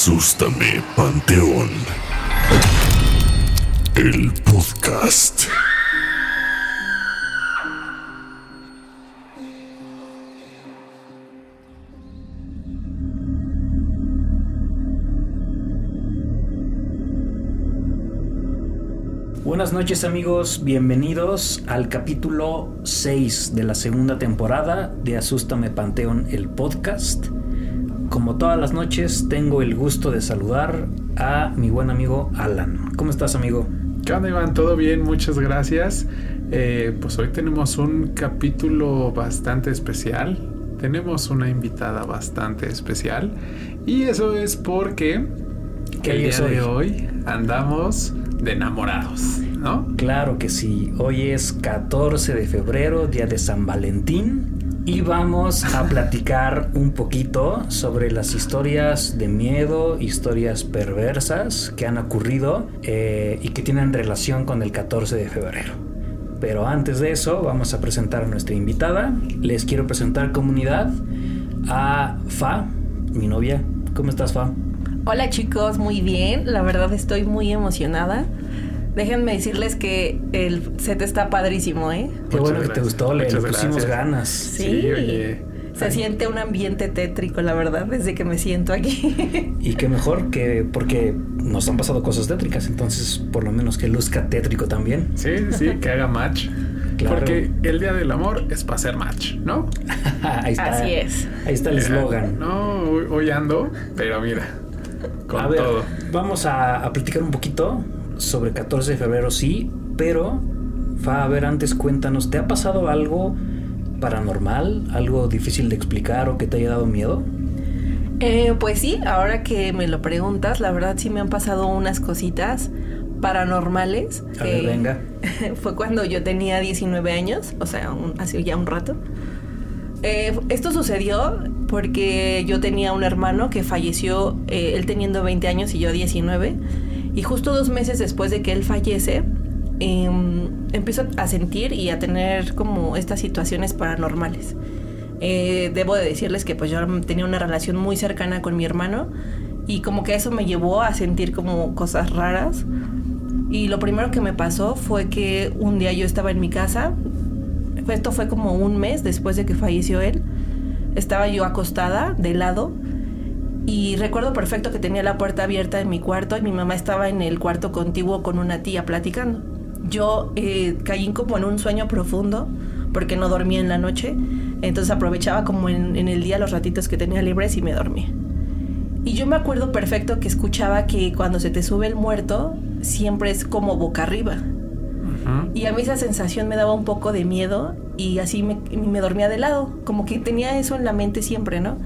Asústame, Panteón. El podcast. Buenas noches amigos, bienvenidos al capítulo 6 de la segunda temporada de Asústame Panteón, el podcast. Como todas las noches, tengo el gusto de saludar a mi buen amigo Alan. ¿Cómo estás amigo? ¿Qué onda Iván? ¿Todo bien? Muchas gracias. Eh, pues hoy tenemos un capítulo bastante especial. Tenemos una invitada bastante especial. Y eso es porque ¿Qué el día es hoy? de hoy andamos de enamorados, ¿no? Claro que sí, hoy es 14 de febrero, día de San Valentín. Y vamos a platicar un poquito sobre las historias de miedo, historias perversas que han ocurrido eh, y que tienen relación con el 14 de febrero. Pero antes de eso, vamos a presentar a nuestra invitada. Les quiero presentar comunidad a Fa, mi novia. ¿Cómo estás, Fa? Hola chicos, muy bien. La verdad estoy muy emocionada. Déjenme decirles que el set está padrísimo, ¿eh? Qué Muchas bueno que te gustó, le, pusimos gracias. ganas. Sí. oye. Se Ay. siente un ambiente tétrico, la verdad, desde que me siento aquí. Y qué mejor que porque nos han pasado cosas tétricas, entonces por lo menos que luzca tétrico también. Sí, sí, que haga match. Claro. Porque el día del amor es para hacer match, ¿no? ahí está. Así es. Ahí está el Eh, eslogan. No, hoy, hoy ando, pero mira, con a ver, todo. vamos a, a platicar un poquito sobre 14 de febrero, sí, pero Fa, a ver, antes cuéntanos, ¿te ha pasado algo paranormal, algo difícil de explicar o que te haya dado miedo? Eh, pues sí, ahora que me lo preguntas, la verdad sí me han pasado unas cositas paranormales. A ver, que venga. Fue cuando yo tenía 19 años, o sea, un- hace ya un rato. Eh, esto sucedió porque yo tenía un hermano que falleció, eh, él teniendo 20 años y yo 19. Y justo dos meses después de que él fallece, em, empiezo a sentir y a tener como estas situaciones paranormales. Eh, debo de decirles que pues yo tenía una relación muy cercana con mi hermano y como que eso me llevó a sentir como cosas raras. Y lo primero que me pasó fue que un día yo estaba en mi casa, esto fue como un mes después de que falleció él, estaba yo acostada de lado y recuerdo perfecto que tenía la puerta abierta en mi cuarto y mi mamá estaba en el cuarto contiguo con una tía platicando. Yo eh, caí como en un sueño profundo porque no dormía en la noche, entonces aprovechaba como en, en el día los ratitos que tenía libres y me dormía. Y yo me acuerdo perfecto que escuchaba que cuando se te sube el muerto, siempre es como boca arriba. Y a mí esa sensación me daba un poco de miedo y así me, me dormía de lado, como que tenía eso en la mente siempre, ¿no?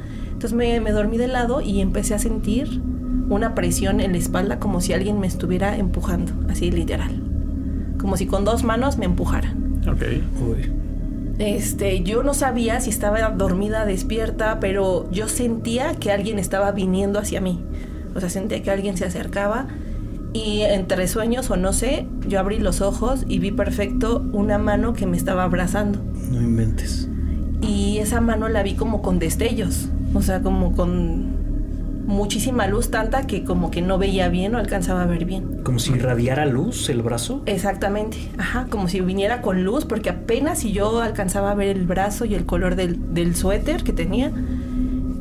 Entonces me, me dormí de lado y empecé a sentir una presión en la espalda como si alguien me estuviera empujando, así literal. Como si con dos manos me empujaran. Ok. Uy. Este, yo no sabía si estaba dormida, despierta, pero yo sentía que alguien estaba viniendo hacia mí. O sea, sentía que alguien se acercaba y entre sueños o no sé, yo abrí los ojos y vi perfecto una mano que me estaba abrazando. No inventes. Y esa mano la vi como con destellos, o sea, como con muchísima luz, tanta que como que no veía bien, no alcanzaba a ver bien. Como si irradiara luz el brazo. Exactamente, ajá, como si viniera con luz, porque apenas si yo alcanzaba a ver el brazo y el color del, del suéter que tenía,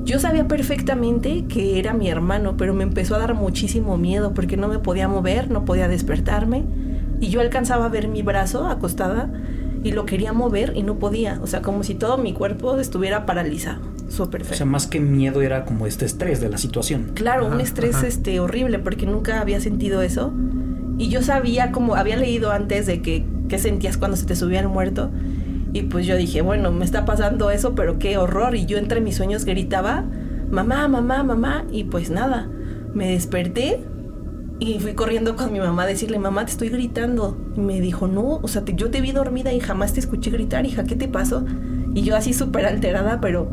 yo sabía perfectamente que era mi hermano, pero me empezó a dar muchísimo miedo porque no me podía mover, no podía despertarme, y yo alcanzaba a ver mi brazo acostada y lo quería mover y no podía, o sea, como si todo mi cuerpo estuviera paralizado, súper O feo. sea, más que miedo era como este estrés de la situación. Claro, un Ajá, estrés ajá. este horrible porque nunca había sentido eso. Y yo sabía como había leído antes de que qué sentías cuando se te subía el muerto. Y pues yo dije, bueno, me está pasando eso, pero qué horror. Y yo entre mis sueños gritaba, mamá, mamá, mamá. Y pues nada, me desperté y fui corriendo con mi mamá a decirle, mamá, te estoy gritando. Y me dijo, no, o sea, te- yo te vi dormida y jamás te escuché gritar, hija, ¿qué te pasó? Y yo así súper alterada, pero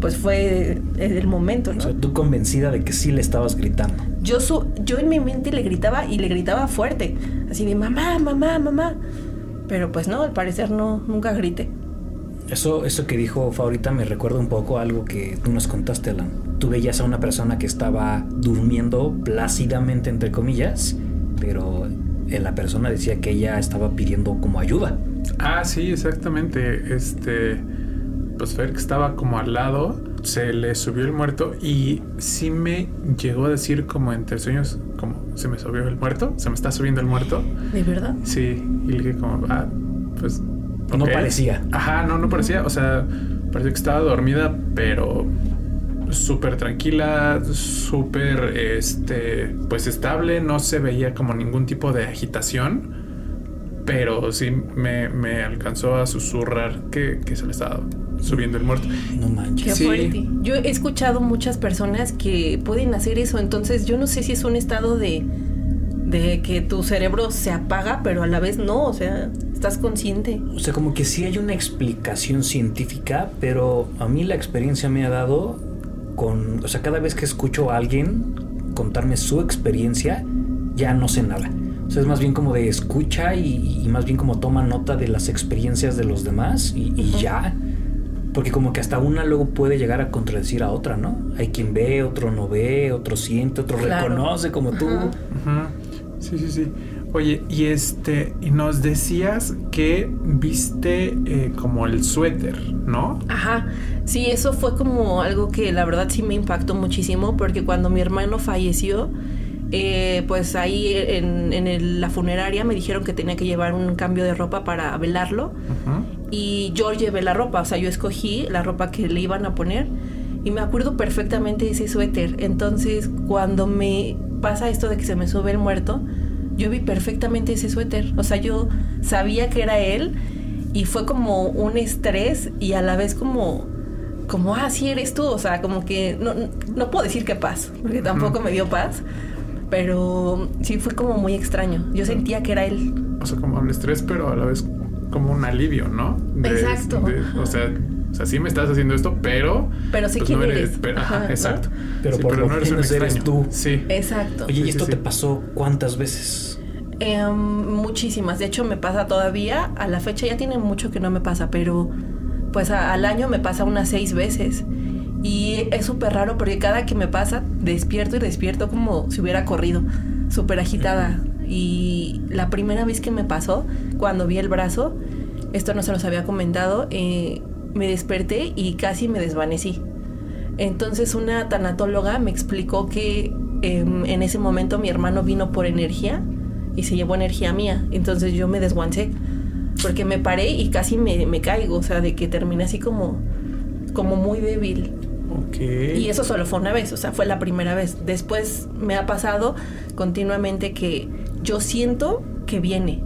pues fue el momento, ¿no? O sea, tú convencida de que sí le estabas gritando. Yo, su- yo en mi mente le gritaba y le gritaba fuerte, así de mamá, mamá, mamá. Pero pues no, al parecer no, nunca grité. Eso, eso que dijo Favorita me recuerda un poco a algo que tú nos contaste, Alan. Tú veías a una persona que estaba durmiendo plácidamente, entre comillas, pero eh, la persona decía que ella estaba pidiendo como ayuda. Ah, sí, exactamente. Este, pues Fer que estaba como al lado, se le subió el muerto y sí me llegó a decir como entre sueños, como se me subió el muerto, se me está subiendo el muerto. ¿De verdad? Sí, y le dije como, ah, pues... No parecía. Ajá, no, no parecía. O sea, parecía que estaba dormida, pero súper tranquila, súper, este, pues estable. No se veía como ningún tipo de agitación. Pero sí me, me alcanzó a susurrar que, que se le estaba subiendo el muerto. No Qué manches. Sí. fuerte. Yo he escuchado muchas personas que pueden hacer eso, entonces yo no sé si es un estado de, de que tu cerebro se apaga, pero a la vez no, o sea, estás consciente. O sea, como que sí hay una explicación científica, pero a mí la experiencia me ha dado con, o sea, cada vez que escucho a alguien contarme su experiencia, ya no sé nada. O sea, es más bien como de escucha y, y más bien como toma nota de las experiencias de los demás y, y ya. Porque como que hasta una luego puede llegar a contradecir a otra, ¿no? Hay quien ve, otro no ve, otro siente, otro Claro. reconoce como tú. Ajá. Sí, sí, sí. Oye, y este, y nos decías que viste eh, como el suéter, ¿no? Ajá, sí, eso fue como algo que la verdad sí me impactó muchísimo porque cuando mi hermano falleció, eh, pues ahí en, en el- la funeraria me dijeron que tenía que llevar un cambio de ropa para velarlo Ujú. Y yo llevé la ropa, o sea, yo escogí la ropa que le iban a poner y me acuerdo perfectamente de ese suéter. Entonces, cuando me pasa esto de que se me sube el muerto, yo vi perfectamente ese suéter. O sea, yo sabía que era él y fue como un estrés y a la vez como como ah, sí eres tú, o sea, como que no, no puedo decir que paz, porque tampoco me dio paz, pero sí fue como muy extraño. Yo sentía que era él. O sea, como un estrés, pero a la vez como un alivio, ¿no? Exacto. de- o sea, o sea, sí me estás haciendo esto, pero. Pero sé pues, quién no eres. pero- ajá, Ajá, ¿no? exacto. Pero por lo menos eres tú. Sí. Exacto. Oye, ¿y Sí, esto sí, te sí. pasó cuántas veces? Em, muchísimas. De hecho, me pasa todavía. A la fecha ya tiene mucho que no me pasa, pero pues a- al año me pasa unas seis veces. Y es súper raro porque cada que me pasa, despierto y despierto como si hubiera corrido, súper agitada. Y la primera vez que me pasó, cuando vi el brazo, esto no se los había comentado, eh, me desperté y casi me desvanecí. Entonces una tanatóloga me explicó que em, en ese momento mi hermano vino por energía y se llevó energía mía. Entonces yo me desguancé porque me paré y casi me, me caigo, o sea, de que terminé así como, como muy débil. Ok. Y eso solo fue una vez, o sea, fue la primera vez. Después me ha pasado continuamente que yo siento que viene.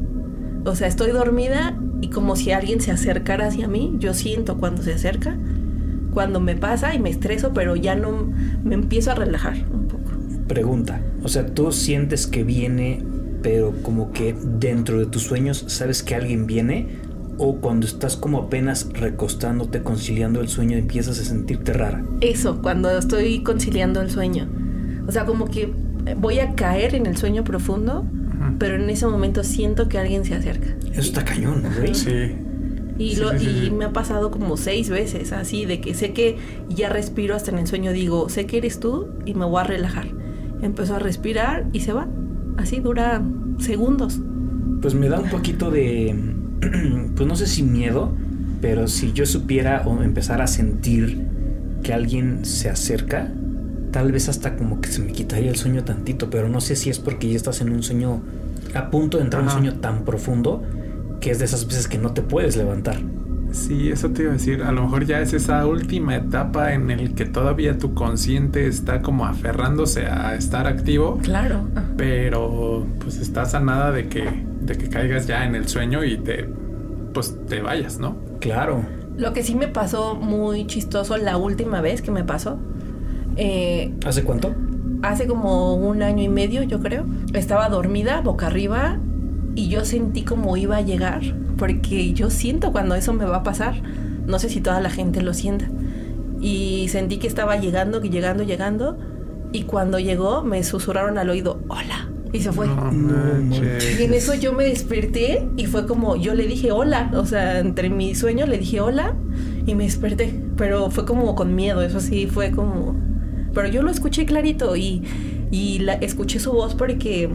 O sea, estoy dormida y como si alguien se acercara hacia mí, yo siento cuando se acerca, cuando me pasa y me estreso, pero ya no me empiezo a relajar un poco. Pregunta. O sea, tú sientes que viene, pero como que dentro de tus sueños sabes que alguien viene. O cuando estás como apenas recostándote, conciliando el sueño, empiezas a sentirte rara. Eso, cuando estoy conciliando el sueño. O sea, como que voy a caer en el sueño profundo. Pero en ese momento siento que alguien se acerca. Eso está cañón, güey. Sí. Y, Sí, lo, sí, sí, y sí. me ha pasado como seis veces, así, de que sé que ya respiro hasta en el sueño, digo, sé que eres tú y me voy a relajar. Empezó a respirar y se va. Así dura segundos. Pues me da un poquito de, pues no sé si miedo, pero si yo supiera o empezara a sentir que alguien se acerca, tal vez hasta como que se me quitaría el sueño tantito, pero no sé si es porque ya estás en un sueño, a punto de entrar en un Ajá. sueño tan profundo que es de esas veces que no te puedes levantar. Sí, eso te iba a decir. A lo mejor ya es esa última etapa en el que todavía tu consciente está como aferrándose a estar activo, Claro. pero pues estás a nada de que, de que caigas ya en el sueño y te, pues te vayas, ¿no? Claro. Lo que sí me pasó muy chistoso la última vez que me pasó, eh, ¿Hace cuánto? Hace como un año y medio, yo creo. Estaba dormida, boca arriba, y yo sentí como iba a llegar, porque yo siento cuando eso me va a pasar. No sé si toda la gente lo sienta. Y sentí que estaba llegando, que llegando, llegando. Y cuando llegó, me susurraron al oído, hola, Y se fue. No. Y en eso yo me desperté y fue como, yo le dije hola, o sea, entre mi sueño le dije hola y me desperté, pero fue como con miedo, eso sí, fue como... Pero yo lo escuché clarito y, y la, escuché su voz porque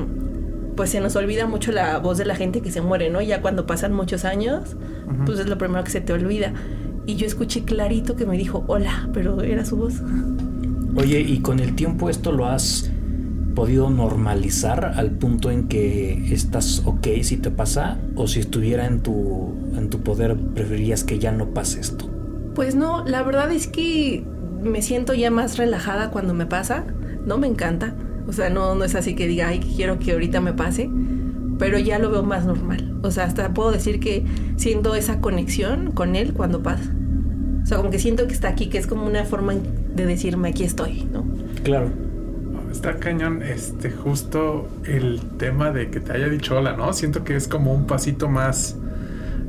pues se nos olvida mucho la voz de la gente que se muere, ¿no? Ya cuando pasan muchos años, pues es lo primero que se te olvida. Y yo escuché clarito que me dijo hola, pero era su voz. Oye, ¿y con el tiempo esto lo has podido normalizar al punto en que estás ok si te pasa? ¿O si estuviera en tu, en tu poder, preferirías que ya no pase esto? Pues no, la verdad es que me siento ya más relajada cuando me pasa. No me encanta. O sea, no, no es así que diga, ay, quiero que ahorita me pase. Pero ya lo veo más normal. O sea, hasta puedo decir que siento esa conexión con él cuando pasa. O sea, como que siento que está aquí, que es como una forma de decirme, aquí estoy, ¿no? Claro. Está cañón, este, justo el tema de que te haya dicho hola, ¿no? Siento que es como un pasito más,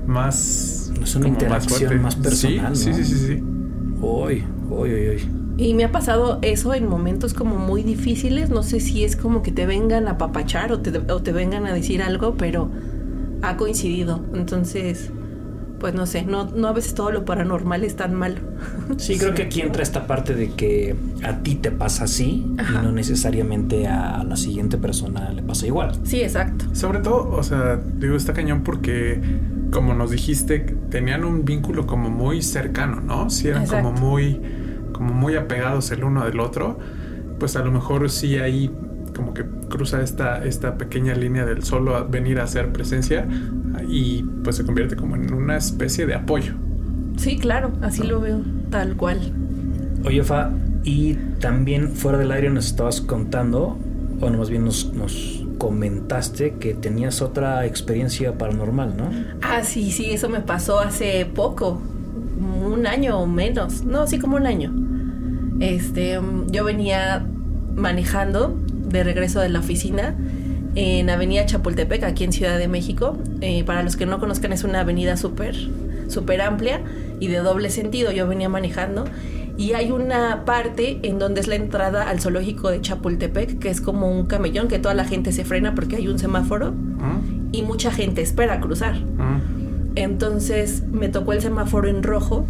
más... Es una interacción fuerte. más personal, Sí, ¿no? sí, sí, sí, sí. Uy, uy, uy, uy. Y me ha pasado eso en momentos como muy difíciles. No sé si es como que te vengan a papachar o te, o te vengan a decir algo, pero ha coincidido. Entonces, pues no sé, no, no a veces todo lo paranormal es tan malo. Sí, creo que aquí entra esta parte de que a ti te pasa así Ajá. y no necesariamente a la siguiente persona le pasa igual. Sí, exacto. Sobre todo, o sea, digo, está cañón porque, como nos dijiste, tenían un vínculo como muy cercano, ¿no? Si eran como muy, como muy apegados el uno del otro, pues a lo mejor sí ahí como que cruza esta, esta pequeña línea del solo a venir a hacer presencia y pues se convierte como en una especie de apoyo. Sí, claro, así lo veo, tal cual. Oye, Fa, y también fuera del aire nos estabas contando, o no, más bien nos, nos comentaste que tenías otra experiencia paranormal, ¿no? Ah, sí, sí, eso me pasó hace poco, un año o menos, no, sí, como un año. Este, mm, yo venía manejando de regreso de la oficina en Avenida Chapultepec, aquí en Ciudad de México. Eh, para los que no conozcan, es una avenida súper, súper amplia y de doble sentido. Yo venía manejando y hay una parte en donde es la entrada al zoológico de Chapultepec, que es como un camellón que toda la gente se frena porque hay un semáforo ¿Mm? y mucha gente espera cruzar. ¿Mm? Entonces me tocó el semáforo en rojo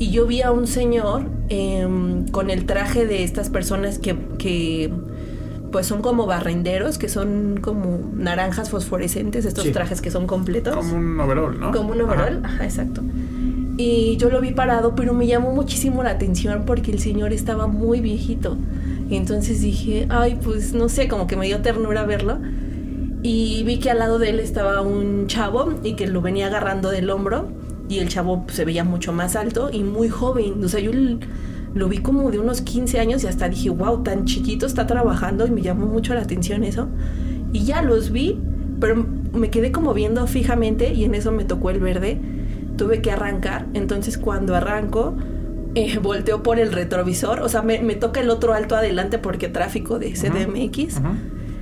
y yo vi a un señor em, con el traje de estas personas que, que, pues son como barrenderos, que son como naranjas fosforescentes, estos Sí. trajes que son completos. Como un overall, ¿no? Como un overall, Ajá. ajá, exacto. Y yo lo vi parado, pero me llamó muchísimo la atención porque el señor estaba muy viejito. Y entonces dije, ay, pues no sé, como que me dio ternura verlo. Y vi que al lado de él estaba un chavo y que lo venía agarrando del hombro. Y el chavo se veía mucho más alto y muy joven. O sea, yo lo vi como de unos 15 años y hasta dije, wow, tan chiquito está trabajando y me llamó mucho la atención eso. Y ya los vi, pero me quedé como viendo fijamente y en eso me tocó el verde. Tuve que arrancar. Entonces cuando arranco, eh, volteo por el retrovisor. O sea, me, me toca el otro alto adelante porque tráfico de CDMX.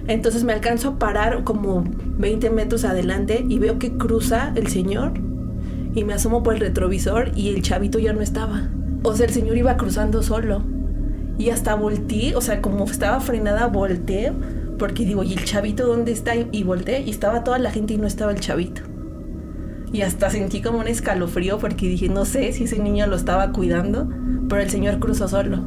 Entonces me alcanzo a parar como 20 metros adelante y veo que cruza el señor y me asomo por el retrovisor y el chavito ya no estaba. O sea, el señor iba cruzando solo. Y hasta volteé, o sea, como estaba frenada, volteé porque digo, ¿y el chavito dónde está? Y volteé y estaba toda la gente y no estaba el chavito. Y hasta sentí como un escalofrío porque dije, no sé si ese niño lo estaba cuidando, pero el señor cruzó solo.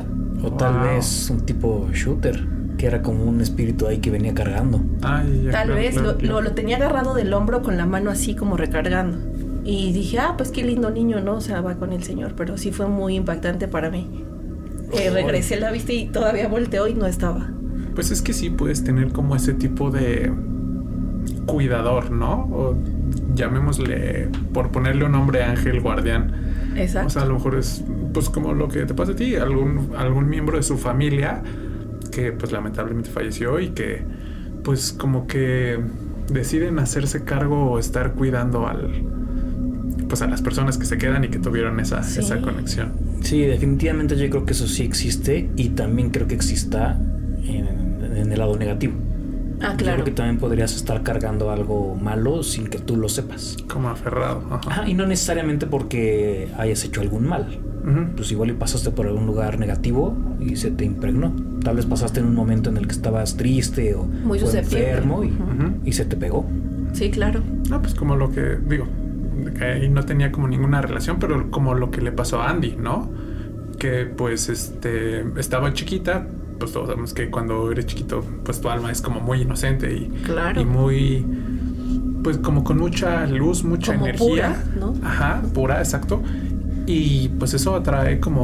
O tal Wow. vez un tipo shooter, que era como un espíritu ahí que venía cargando. Ay, ya, Tal claro, vez claro, lo, claro. lo- lo tenía agarrado del hombro con la mano así como recargando. Y dije, ah, pues qué lindo niño, ¿no? O sea, va con el señor, pero sí fue muy impactante para mí. Oh. regresé la vista y todavía volteó y no estaba. Pues es que sí puedes tener como ese tipo de cuidador, ¿no? O llamémosle, por ponerle un nombre, ángel guardián. Exacto. O sea, a lo mejor es pues como lo que te pasa a ti, algún, algún miembro de su familia que pues lamentablemente falleció y que pues como que deciden hacerse cargo o estar cuidando al pues a las personas que se quedan y que tuvieron esa, Sí. esa conexión. Sí, definitivamente yo creo que eso sí existe y también creo que exista en, en el lado negativo. ah, Yo claro. creo que también podrías estar cargando algo malo sin que tú lo sepas. Como aferrado. Ajá. Ajá, y no necesariamente porque hayas hecho algún mal. Ujú. Pues igual y pasaste por algún lugar negativo y se te impregnó. tal vez pasaste en un momento en el que estabas triste o, Muy o enfermo y, Ujú. y se te pegó. Sí, claro. No, pues como lo que digo, que ahí no tenía como ninguna relación, pero como lo que le pasó a Andy, ¿no? Que pues este estaba chiquita, pues todos sabemos que cuando eres chiquito, pues tu alma es como muy inocente y, Claro. y muy pues como con mucha luz, mucha Como energía, pura, ¿no? Ajá, pura, exacto. Y pues eso atrae como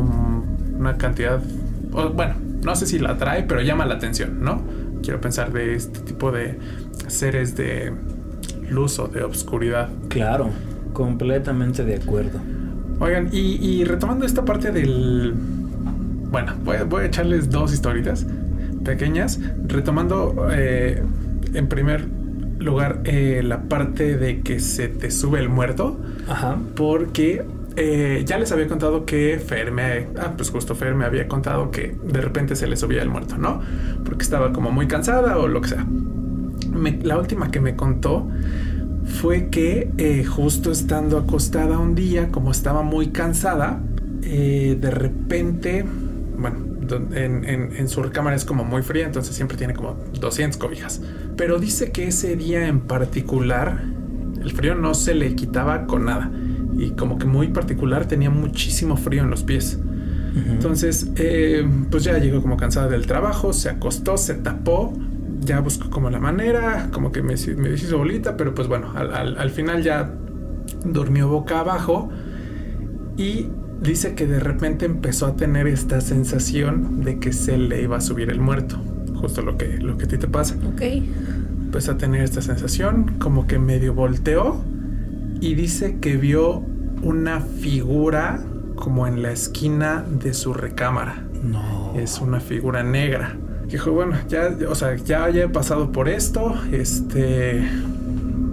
una cantidad, bueno, no sé si la atrae, pero llama la atención, ¿no? Quiero pensar de este tipo de seres de luz o de obscuridad. Claro, completamente de acuerdo. Oigan, y, y retomando esta parte del... Bueno, voy, a- voy a echarles dos historitas pequeñas. Retomando eh, en primer lugar eh, la parte de que se te sube el muerto. Ajá. Porque eh, ya les había contado que Fer me... Ah, pues justo Fer me había contado que de repente se le subía el muerto, ¿no? Porque estaba como muy cansada o lo que sea. Me- la última que me contó fue que eh, justo estando acostada un día, como estaba muy cansada, eh, de repente, bueno, en, en- en su recámara es como muy fría, entonces siempre tiene como 200 cobijas. Pero dice que ese día en particular, el frío no se le quitaba con nada. Y como que muy particular tenía muchísimo frío en los pies. Entonces, eh, pues ya llegó como cansada del trabajo, se acostó, se tapó, ya buscó como la manera, como que me, me deshizo bolita, pero pues bueno, al, al- al final ya durmió boca abajo y dice que de repente empezó a tener esta sensación de que se le iba a subir el muerto, justo lo que, lo que a ti te pasa Ok. empezó a tener esta sensación, como que medio volteó y dice que vio una figura como en la esquina de su recámara. No. Es una figura negra. Dijo, bueno, ya, o sea, ya, ya he pasado por esto, este,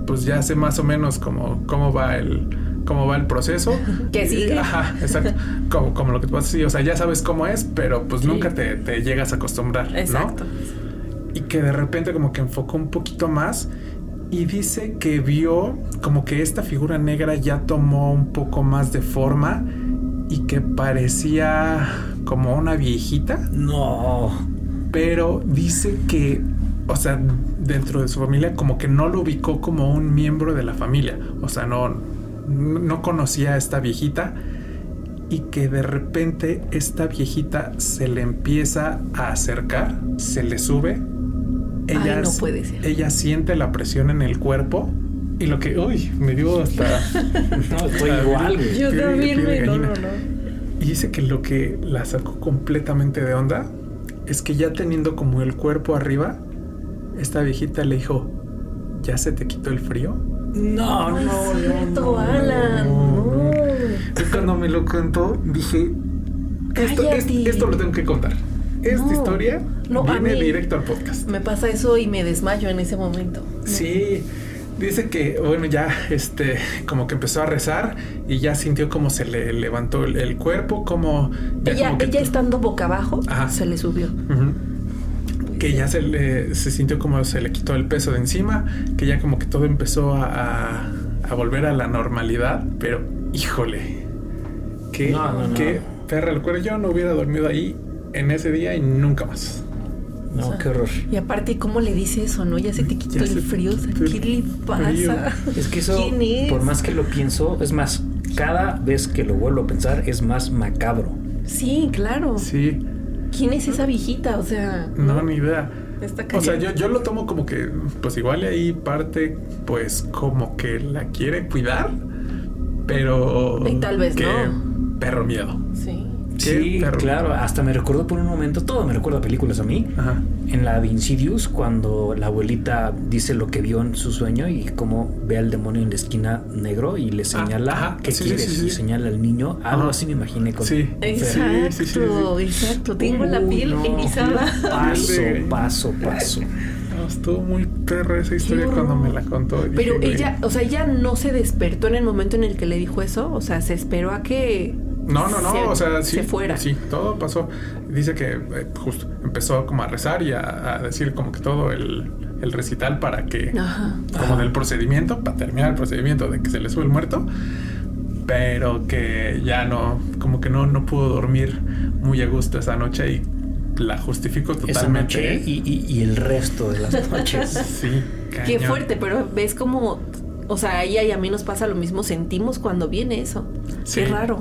pues ya sé más o menos cómo, cómo va el, cómo va el proceso. ¿Qué sigue? Ajá, exacto. Como, como lo que te pasa, sí, o sea, ya sabes cómo es, pero pues Sí. nunca te, te llegas a acostumbrar, ¿no? Exacto. y que de repente como que enfocó un poquito más y dice que vio como que esta figura negra ya tomó un poco más de forma y que parecía como una viejita, No. Pero dice que, o sea, dentro de su familia como que no lo ubicó como un miembro de la familia, o sea, no, no conocía a esta viejita y que de repente esta viejita se le empieza a acercar, se le sube, ella, Ay, no puede ser. ella siente la presión en el cuerpo y lo que, uy, me dio hasta... No, estoy igual. Yo también me. No, no, no. Y dice que lo que la sacó completamente de onda es que ya teniendo como el cuerpo arriba, esta viejita le dijo, ¿ya se te quitó el frío? No, no, No, cierto, no, Alan. no, cuando me lo contó, dije, esto, esto lo tengo que contar. Esta No. historia No, a viene mí- directo al podcast. Me pasa eso y me desmayo en ese momento. Sí, dice que, bueno, ya este, como que empezó a rezar y ya sintió como se le levantó el, el cuerpo, como... ya Ella, como que ella tu- estando boca abajo, Ajá. se le subió. Que ya se, le, se sintió como se le quitó el peso de encima, que ya como que todo empezó a, a- a volver a la normalidad, pero híjole, qué, No, no, no. qué perra el cuero. Yo no hubiera dormido ahí en ese día y nunca más. No, O sea, qué horror. Y aparte, ¿cómo le dice eso, no? Ya se te quitó Ya el frío. o sea, te- ¿Qué le frío. pasa? Es que eso, por más que lo pienso, es más, cada vez que lo vuelvo a pensar es más macabro. Sí, claro. Sí, ¿Quién es esa viejita? O sea, no, ni idea. Está O sea, yo, yo lo tomo como que, pues igual ahí parte, pues como que la quiere cuidar, pero... Y tal vez que no. Perro miedo. Sí. Sí, perro. claro, hasta me recuerdo por un momento, todo me recuerda a películas a mí. Ajá. En la de Insidious, cuando la abuelita dice lo que vio en su sueño y cómo ve al demonio en la esquina negro y le señala ajá, qué sí, sí, quieres sí, sí. y señala al niño, algo Ajá. así me imaginé con Sí. Exacto, sí, sí, sí. exacto. Tengo la piel no. erizada. Paso, paso, paso. No, estuvo muy perra esa historia cuando me la contó. Pero ella, o sea, ella no se despertó en el momento en el que le dijo eso. O sea, se esperó a que. No, no, no, se- o sea, sí. se fuera. Sí, todo pasó. Dice que eh, justo empezó como a rezar y a, a decir como que todo el, el recital para que, Ajá. como Ajá. del procedimiento, para terminar el procedimiento de que se le sube el muerto, pero que ya no, como que no, no pudo dormir muy a gusto esa noche y la justifico Esa totalmente. noche ¿eh? y, y- y el resto de las noches. Sí, Qué fuerte, pero ves como, o sea, a ella y a mí nos pasa lo mismo, sentimos cuando viene eso. Sí. Qué raro.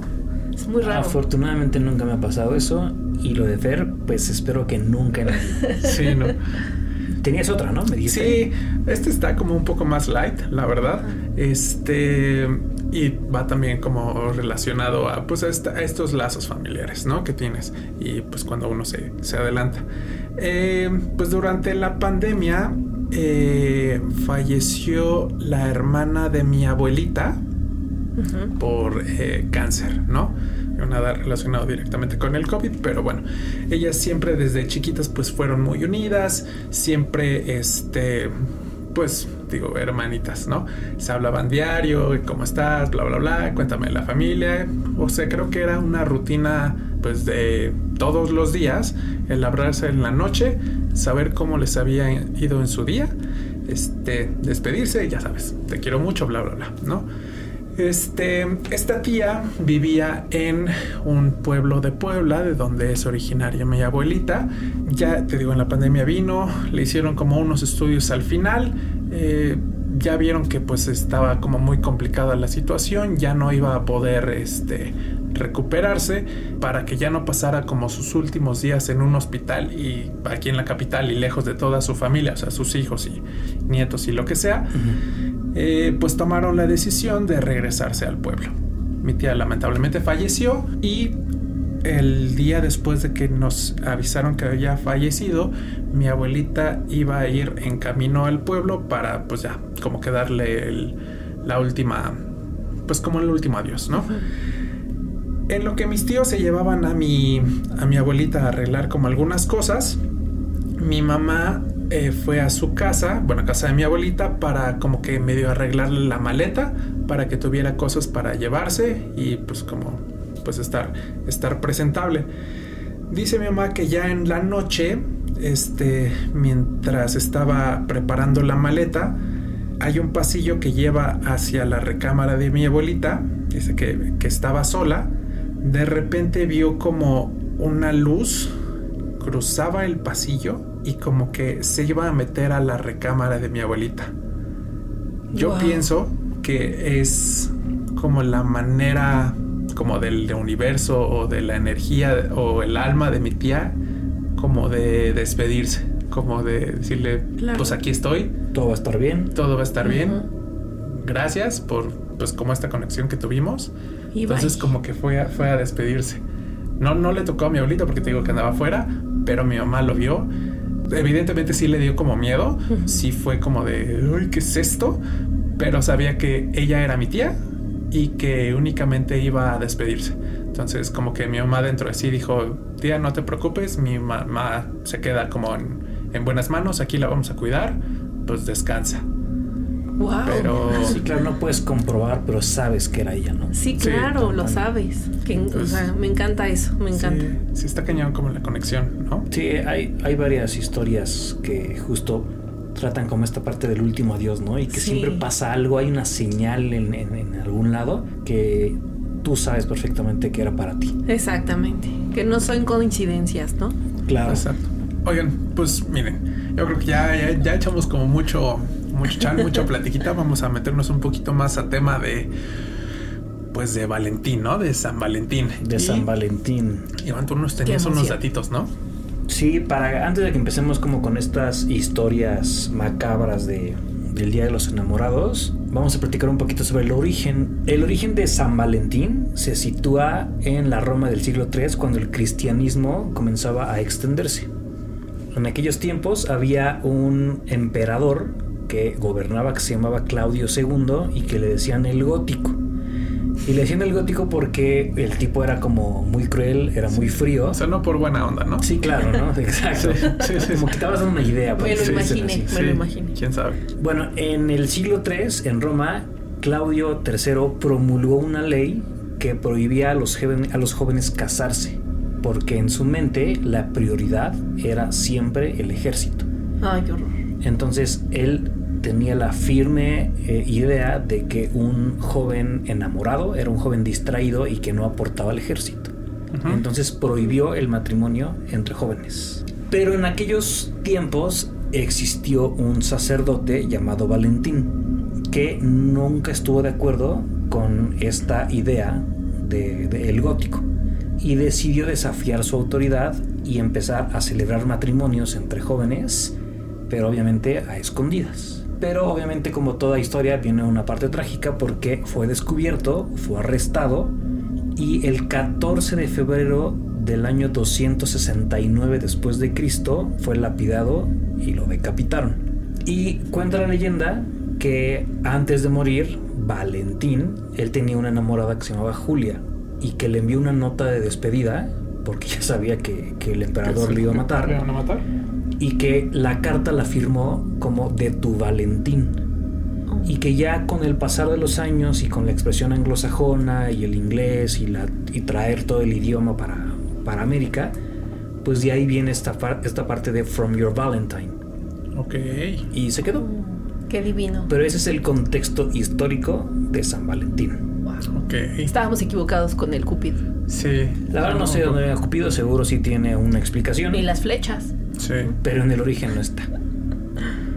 Es muy raro. Afortunadamente nunca me ha pasado eso. Y lo de Fer, pues espero que nunca. Sí, ¿no? Tenías otra, ¿no? Me dijiste. Sí, este está como un poco más light, la verdad. Este y va también como relacionado a pues a, esta- a estos lazos familiares, ¿no? Que tienes y pues cuando uno se, se adelanta. Eh, pues durante la pandemia eh, falleció la hermana de mi abuelita Por eh, cáncer, ¿no? Nada relacionado directamente con el COVID, pero bueno, ellas siempre desde chiquitas pues fueron muy unidas, siempre este, pues digo, hermanitas, ¿no? Se hablaban diario, ¿cómo estás? Bla, bla, bla, cuéntame la familia, o sea, creo que era una rutina pues de todos los días, el hablarse en la noche, saber cómo les había ido en su día, este, despedirse, ya sabes, te quiero mucho, bla, bla, bla, ¿no? Este, esta tía vivía en un pueblo de Puebla, de donde es originaria mi abuelita. Ya te digo, en la pandemia vino, le hicieron como unos estudios al final. eh, ya vieron que pues estaba como muy complicada la situación, ya no iba a poder este, recuperarse para que ya no pasara como sus últimos días en un hospital y aquí en la capital y lejos de toda su familia, o sea, sus hijos y nietos y lo que sea eh, pues tomaron la decisión de regresarse al pueblo. Mi tía lamentablemente falleció y el día después de que nos avisaron que había fallecido, mi abuelita iba a ir en camino al pueblo para pues ya como que darle el- la última, pues como el último adiós, ¿no? En lo que mis tíos se llevaban a mi, a mi abuelita a arreglar como algunas cosas, mi mamá eh, fue a su casa, bueno, a casa de mi abuelita, para como que medio arreglarle la maleta, para que tuviera cosas para llevarse y pues como pues estar, estar presentable. Dice mi mamá que ya en la noche, este, mientras estaba preparando la maleta, hay un pasillo que lleva hacia la recámara de mi abuelita, dice que, que estaba sola, de repente vio como una luz cruzaba el pasillo y como que se iba a meter a la recámara de mi abuelita. Yo Wow. pienso que es como la manera como del de universo o de la energía o el alma de mi tía como de despedirse, como de decirle, Claro. pues aquí estoy, Todo va a estar bien. todo va a estar bien. Ujú. Gracias por pues como esta conexión que tuvimos. Y Entonces bye. como que fue a, fue a despedirse. No, no le tocó a mi abuelito porque te digo que andaba afuera, pero mi mamá lo vio. Evidentemente sí le dio como miedo, sí fue como de, uy, ¿qué es esto? Pero sabía que ella era mi tía y que únicamente iba a despedirse. Entonces como que mi mamá dentro de sí dijo, tía, no te preocupes, mi mamá se queda como en, en buenas manos, aquí la vamos a cuidar, pues descansa. Wow. Pero... Sí, claro, no puedes comprobar, pero sabes que era ella, ¿no? Sí, Sí, claro, lo sabes. Que, o sea, me encanta eso, me encanta. Sí, sí está cañón como la conexión, ¿no? Sí, hay, hay varias historias que justo tratan como esta parte del último adiós, ¿no? Y que Sí. siempre pasa algo, hay una señal en, en- en algún lado que tú sabes perfectamente que era para ti. Exactamente. Que no son coincidencias, ¿no? Claro. Exacto. Oigan, pues miren, yo creo que ya, ya, ya echamos como mucho, mucho mucha platiquita. Vamos a meternos un poquito más a tema de, pues de Valentín, ¿no? De San Valentín. De Y, San Valentín. Iván, tú nos tenías unos datitos, ¿no? Sí, para antes de que empecemos como con estas historias macabras de, del Día de los Enamorados, vamos a platicar un poquito sobre el origen. El origen de San Valentín se sitúa en la Roma del siglo III, cuando el cristianismo comenzaba a extenderse. En aquellos tiempos había un emperador que gobernaba que se llamaba Claudio II y que le decían el gótico. Y le decían el gótico porque el tipo era como muy cruel, era muy frío. O sea, no por buena onda, ¿no? Sí, claro, ¿no? Exacto. Sí, sí, sí. Como que dando una idea. Me lo pues, imaginé. me lo imaginé. ¿Quién sabe? Bueno, en el siglo III, en Roma, Claudio III promulgó una ley que prohibía a los, joven- a los jóvenes casarse, porque en su mente la prioridad era siempre el ejército. Ay, qué horror. Entonces él tenía la firme eh, idea de que un joven enamorado era un joven distraído y que no aportaba al ejército. Entonces prohibió el matrimonio entre jóvenes. Pero en aquellos tiempos existió un sacerdote llamado Valentín que nunca estuvo de acuerdo con esta idea del de, el gótico y decidió desafiar su autoridad y empezar a celebrar matrimonios entre jóvenes, pero obviamente a escondidas. Pero obviamente como toda historia viene una parte trágica porque fue descubierto, fue arrestado y el 14 de febrero del año 269 después de Cristo fue lapidado y lo decapitaron. Y cuenta la leyenda que antes de morir, Valentín, él tenía una enamorada que se llamaba Julia y que le envió una nota de despedida porque ya sabía que, que el emperador le iba a matar ¿Le van a matar? Y que la carta la firmó como de tu Valentín y que ya con el pasar de los años y con la expresión anglosajona y el inglés y, la, y traer todo el idioma para, para América, pues de ahí viene esta, par- esta parte de From Your Valentine. Ok. Y se quedó. Qué divino. Pero ese es el contexto histórico de San Valentín. Ok. Estábamos equivocados con el Cupid. Sí. La verdad no sé dónde venga Cupido, seguro sí tiene una explicación. Ni las flechas. Sí. pero en el origen no está.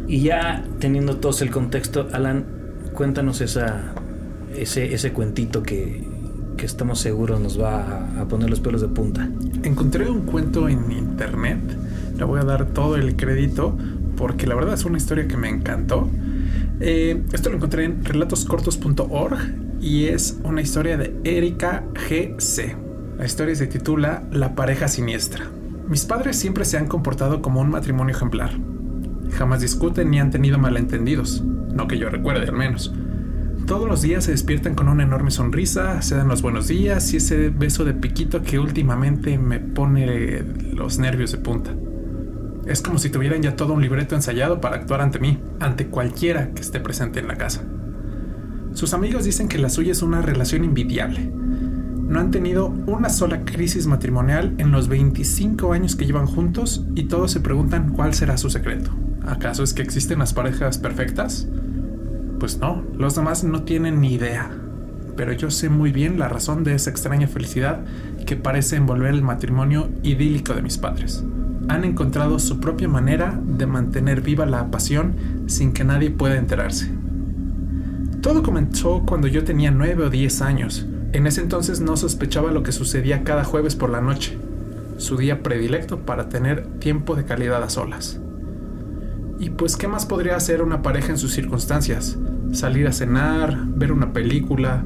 Y ya teniendo todo el contexto, Alan, cuéntanos esa, ese, ese cuentito que, que estamos seguros nos va a, a poner los pelos de punta. Encontré un cuento en internet. Le voy a dar todo el crédito porque la verdad es una historia que me encantó. Eh, esto lo encontré en relatoscortos.org y es una historia de Erika GC. La historia se titula La pareja siniestra. Mis padres siempre se han comportado como un matrimonio ejemplar. Jamás discuten ni han tenido malentendidos, no que yo recuerde al menos. Todos los días se despiertan con una enorme sonrisa, se dan los buenos días y ese beso de piquito que últimamente me pone los nervios de punta. Es como si tuvieran ya todo un libreto ensayado para actuar ante mí, ante cualquiera que esté presente en la casa. Sus amigos dicen que la suya es una relación invidiable. No han tenido una sola crisis matrimonial en los 25 años que llevan juntos y todos se preguntan cuál será su secreto. ¿Acaso es que existen las parejas perfectas? Pues no, los demás no tienen ni idea. Pero yo sé muy bien la razón de esa extraña felicidad que parece envolver el matrimonio idílico de mis padres. Han encontrado su propia manera de mantener viva la pasión sin que nadie pueda enterarse. Todo comenzó cuando yo tenía 9 o 10 años. En ese entonces no sospechaba lo que sucedía cada jueves por la noche, su día predilecto para tener tiempo de calidad a solas. Y pues, ¿qué más podría hacer una pareja en sus circunstancias? Salir a cenar, ver una película,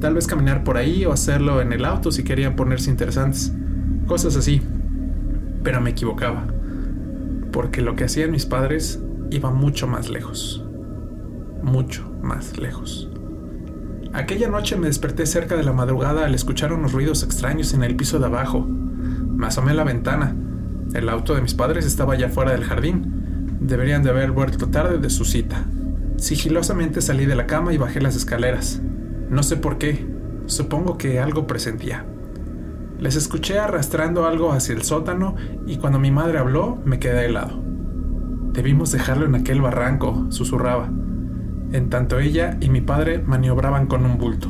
tal vez caminar por ahí o hacerlo en el auto si querían ponerse interesantes. Cosas así. Pero me equivocaba. Porque lo que hacían mis padres iba mucho más lejos. Mucho más lejos. Aquella noche me desperté cerca de la madrugada al escuchar unos ruidos extraños en el piso de abajo. Me asomé a la ventana. El auto de mis padres estaba ya fuera del jardín. Deberían de haber vuelto tarde de su cita. Sigilosamente salí de la cama y bajé las escaleras. No sé por qué. Supongo que algo presentía. Les escuché arrastrando algo hacia el sótano y cuando mi madre habló me quedé helado. Debimos dejarlo en aquel barranco, susurraba, en tanto ella y mi padre maniobraban con un bulto.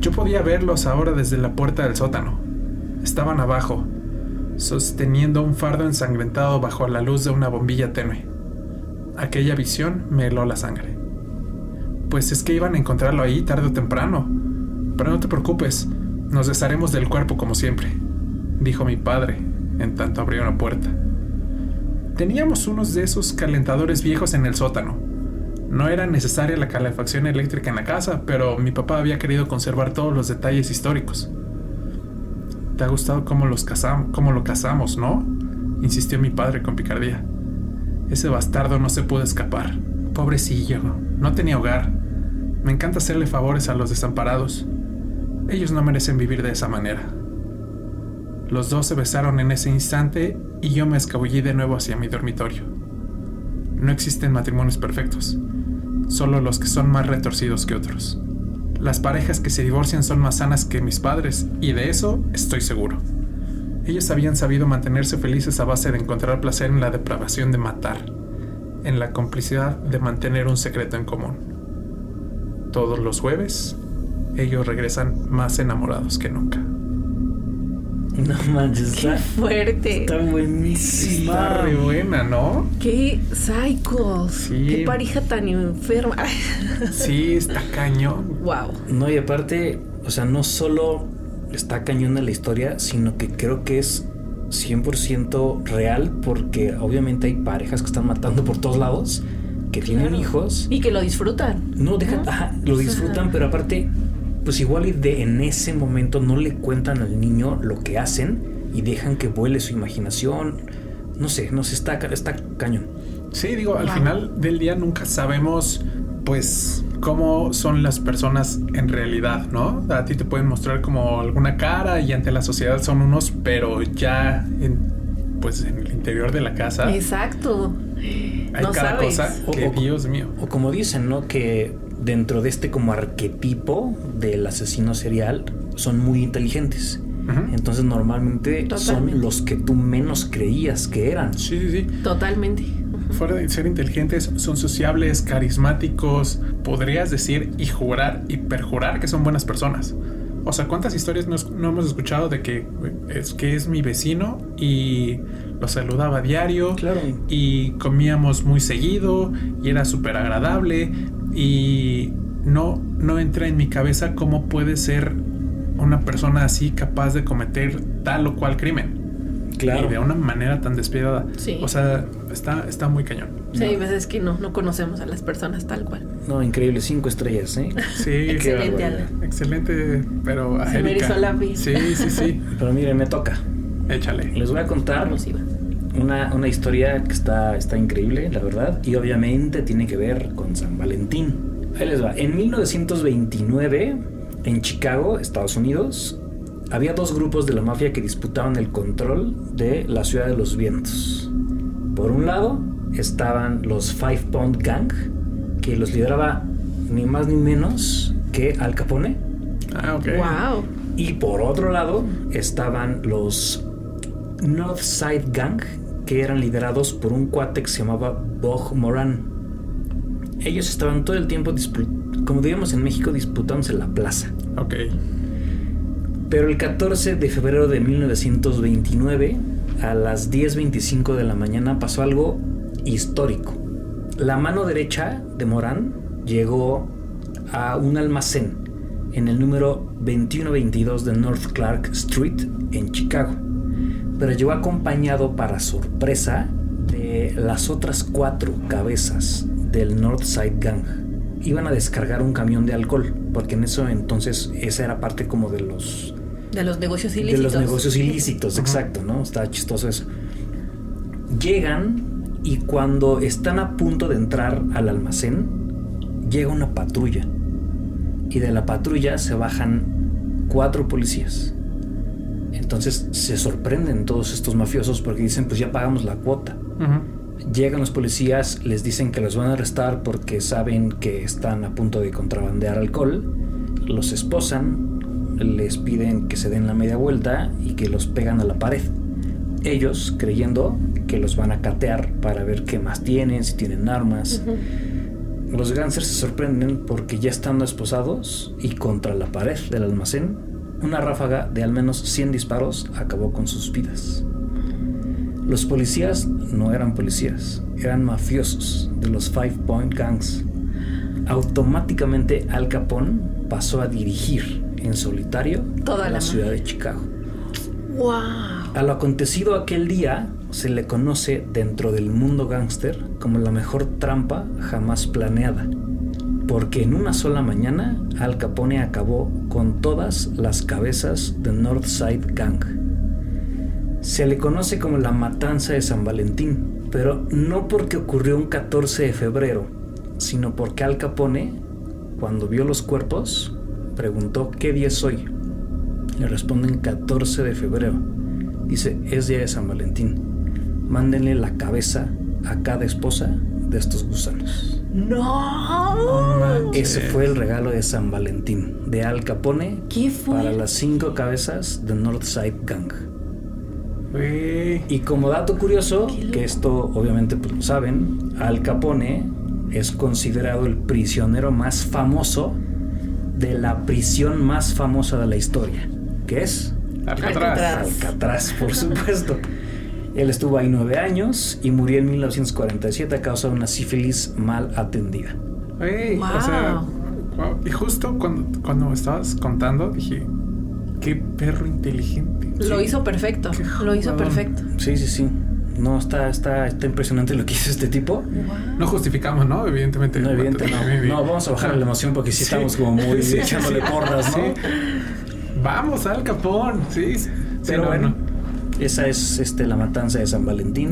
Yo podía verlos ahora desde la puerta del sótano. Estaban abajo, sosteniendo un fardo ensangrentado bajo la luz de una bombilla tenue. Aquella visión me heló la sangre. Pues es que iban a encontrarlo ahí tarde o temprano. Pero no te preocupes, nos desharemos del cuerpo como siempre, dijo mi padre, en tanto abrió una puerta. Teníamos unos de esos calentadores viejos en el sótano. No era necesaria la calefacción eléctrica en la casa, pero mi papá había querido conservar todos los detalles históricos. ¿Te ha gustado cómo, los casam cómo lo casamos, no? insistió mi padre con picardía. Ese bastardo no se pudo escapar. Pobrecillo, no tenía hogar. Me encanta hacerle favores a los desamparados. Ellos no merecen vivir de esa manera. Los dos se besaron en ese instante y yo me escabullí de nuevo hacia mi dormitorio. No existen matrimonios perfectos, solo los que son más retorcidos que otros. Las parejas que se divorcian son más sanas que mis padres y de eso estoy seguro. Ellos habían sabido mantenerse felices a base de encontrar placer en la depravación de matar, en la complicidad de mantener un secreto en común. Todos los jueves, ellos regresan más enamorados que nunca. No manches, ¡Qué está, fuerte! está buenísima. Está re buena, ¿no? ¡Qué psychos! Sí. ¡Qué pareja tan enferma! Sí, está cañón. ¡Wow! No, y aparte, o sea, no solo está cañona la historia, sino que creo que es 100% real porque obviamente hay parejas que están matando por todos lados, que tienen Claro. hijos. Y que lo disfrutan. No, dejan, ¿No? ajá, lo disfrutan, pero aparte, pues igual y de en ese momento no le cuentan al niño lo que hacen y dejan que vuele su imaginación. No sé, no sé, está, está cañón. Sí, digo, al final del día nunca sabemos, pues, cómo son las personas en realidad, ¿no? A ti te pueden mostrar como alguna cara y ante la sociedad son unos, pero ya en, pues, en el interior de la casa Exacto. hay no cada sabes. cosa que, O- o- Dios mío. O como dicen, ¿no? Que dentro de este como arquetipo del asesino serial son muy inteligentes. Entonces normalmente Totalmente. son los que tú menos creías que eran. Sí, sí, sí. Totalmente. Fuera de ser inteligentes, son sociables, carismáticos, podrías decir y jurar y perjurar que son buenas personas. O sea, ¿cuántas historias nos- no hemos escuchado de que es que es mi vecino y lo saludaba a diario Claro. y comíamos muy seguido y era súper agradable y no, no entra en mi cabeza cómo puede ser una persona así capaz de cometer tal o cual crimen Claro. y de una manera tan despiadada. Sí. O sea, está, está muy cañón. Sí, hay veces que no, no conocemos a las personas tal cual. No, increíble, cinco estrellas, ¿eh? Sí, Excelente, barbaridad. Excelente, pero Se me Erika. la piel. Sí, sí, sí. Pero miren, me toca. Échale. Les voy a contar Vamos, Iván. Una, una historia que está, está increíble, la verdad, y obviamente tiene que ver con San Valentín. Ahí les va. En 1929, en Chicago, Estados Unidos, había dos grupos de la mafia que disputaban el control de la ciudad de los vientos. Por un lado estaban los Five Pound Gang, que los lideraba ni más ni menos que Al Capone. Ah, ok. Wow. Y por otro lado estaban los Northside Gang, que eran liderados por un cuate que se llamaba Bog Moran. Ellos estaban todo el tiempo, como digamos en México, disputándose la plaza. Ok. Pero el 14 de febrero de 1929, a las 10.25 de la mañana, pasó algo histórico. La mano derecha de Morán llegó a un almacén en el número 2122 de North Clark Street en Chicago, pero llegó acompañado para sorpresa de las otras cuatro cabezas del Northside Gang. Iban a descargar un camión de alcohol, porque en eso entonces esa era parte como de los De los negocios de ilícitos. los negocios ilícitos, exacto, ¿no? Está chistoso eso. Llegan y cuando están a punto de entrar al almacén, llega una patrulla. Y de la patrulla se bajan cuatro policías. Entonces se sorprenden todos estos mafiosos porque dicen, pues ya pagamos la cuota. Llegan los policías, les dicen que los van a arrestar porque saben que están a punto de contrabandear alcohol, los esposan, les piden que se den la media vuelta y que los pegan a la pared. Ellos creyendo que los van a catear para ver qué más tienen, si tienen armas. Los gánsters se sorprenden porque ya estando esposados y contra la pared del almacén, una ráfaga de al menos 100 disparos acabó con sus vidas. Los policías no eran policías, eran mafiosos de los Five Point Gangs. Automáticamente Al Capone pasó a dirigir en solitario Toda la la ciudad de Chicago. Wow. A lo acontecido aquel día se le conoce dentro del mundo gángster como la mejor trampa jamás planeada, porque en una sola mañana Al Capone acabó con todas las cabezas de Northside Gang. Se le conoce como la matanza de San Valentín, pero no porque ocurrió un 14 de febrero, sino porque Al Capone, cuando vio los cuerpos, preguntó qué día es hoy. Le responden 14 de febrero. Dice, es día de San Valentín. Mándenle la cabeza a cada esposa de estos gusanos. No. Ese fue el regalo de San Valentín de Al Capone ¿Qué fue? para las cinco cabezas de Northside Gang. Y como dato curioso, que esto obviamente pues lo saben, Al Capone es considerado el prisionero más famoso de la prisión más famosa de la historia, que es Alcatraz. Alcatraz. Alcatraz, por supuesto. Él estuvo ahí nueve años y murió en 1947 a causa de una sífilis mal atendida. Ey, Wow. O sea, wow. y justo cuando, cuando me estabas contando, dije, qué perro inteligente. Lo Sí. hizo perfecto. Lo hizo perfecto. Sí, sí, sí. No, está, está, está impresionante lo que hizo este tipo. No justificamos, ¿no? Evidentemente. No, evidente no. Vamos a bajar la emoción porque sí, Sí. estamos como muy Sí, echándole sí. porras, ¿no? Sí. Vamos al Capón. Sí. sí, Pero no, bueno, no. Esa es este, la matanza de San Valentín.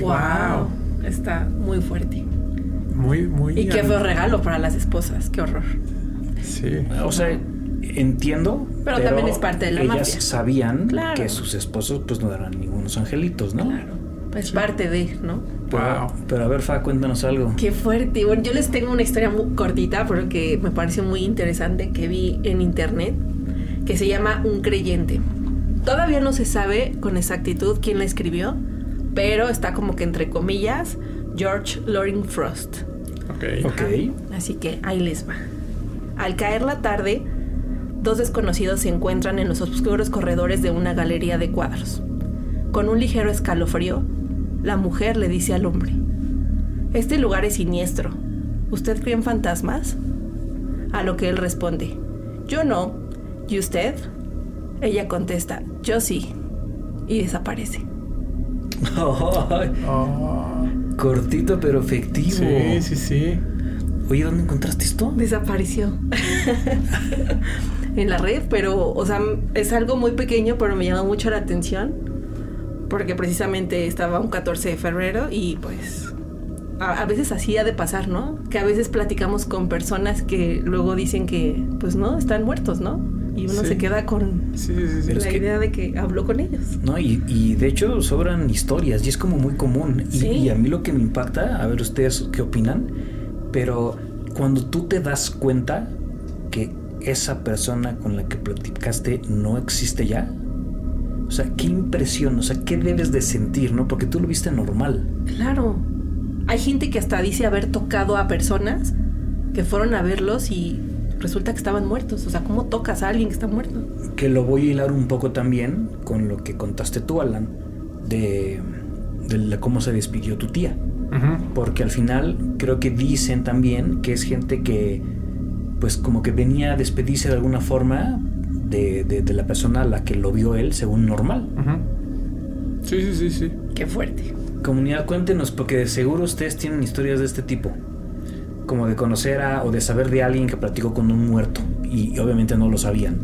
Wow. Está muy fuerte. Muy, muy. Y qué feo regalo para las esposas. Qué horror. Sí. O sea, entiendo. Pero también es parte de la ellas mafia. sabían Claro. que sus esposos pues no eran ningunos angelitos, ¿no? Claro. Es parte de, ¿no? Pero, Wow. pero a ver, Fa, cuéntanos algo. Qué fuerte. Bueno, yo les tengo una historia muy cortita, pero que me pareció muy interesante que vi en internet, que se llama Un creyente. Todavía no se sabe con exactitud quién la escribió, pero está como que entre comillas George Loring Frost. Ok. Ok. Así que ahí les va. Al caer la tarde, dos desconocidos se encuentran en los oscuros corredores de una galería de cuadros. Con un ligero escalofrío, la mujer le dice al hombre, Este lugar es siniestro. ¿Usted cree en fantasmas? A lo que él responde, Yo no. ¿Y usted? Ella contesta, Yo sí. Y desaparece. Oh, cortito pero efectivo. sí, sí, sí. Oye, ¿dónde encontraste esto? Desapareció. en la red, pero, o sea, es algo muy pequeño, pero me llamó mucho la atención. Porque precisamente estaba un 14 de febrero y pues a, a veces así ha de pasar, ¿no? Que a veces platicamos con personas que luego dicen que, pues no, están muertos, ¿no? Y uno Sí. se queda con Sí, sí, la que- idea de que habló con ellos. No, y, y de hecho sobran historias y es como muy común. Y, y a mí lo que me impacta, a ver ustedes qué opinan, pero cuando tú te das cuenta que esa persona con la que platicaste no existe ya, o sea, qué impresión, o sea, qué debes de sentir, ¿no? Porque tú lo viste normal. Claro. Hay gente que hasta dice haber tocado a personas que fueron a verlos y resulta que estaban muertos. O sea, ¿cómo tocas a alguien que está muerto? Que lo voy a hilar un poco también con lo que contaste tú, Alan, de, de cómo se despidió tu tía. Porque al final creo que dicen también que es gente que pues como que venía a despedirse de alguna forma de, de- de la persona a la que lo vio él según normal. Sí, sí, sí, sí. Qué fuerte. Comunidad, cuéntenos porque de seguro ustedes tienen historias de este tipo. Como de conocer a o de saber de alguien que platicó con un muerto y, obviamente no lo sabían.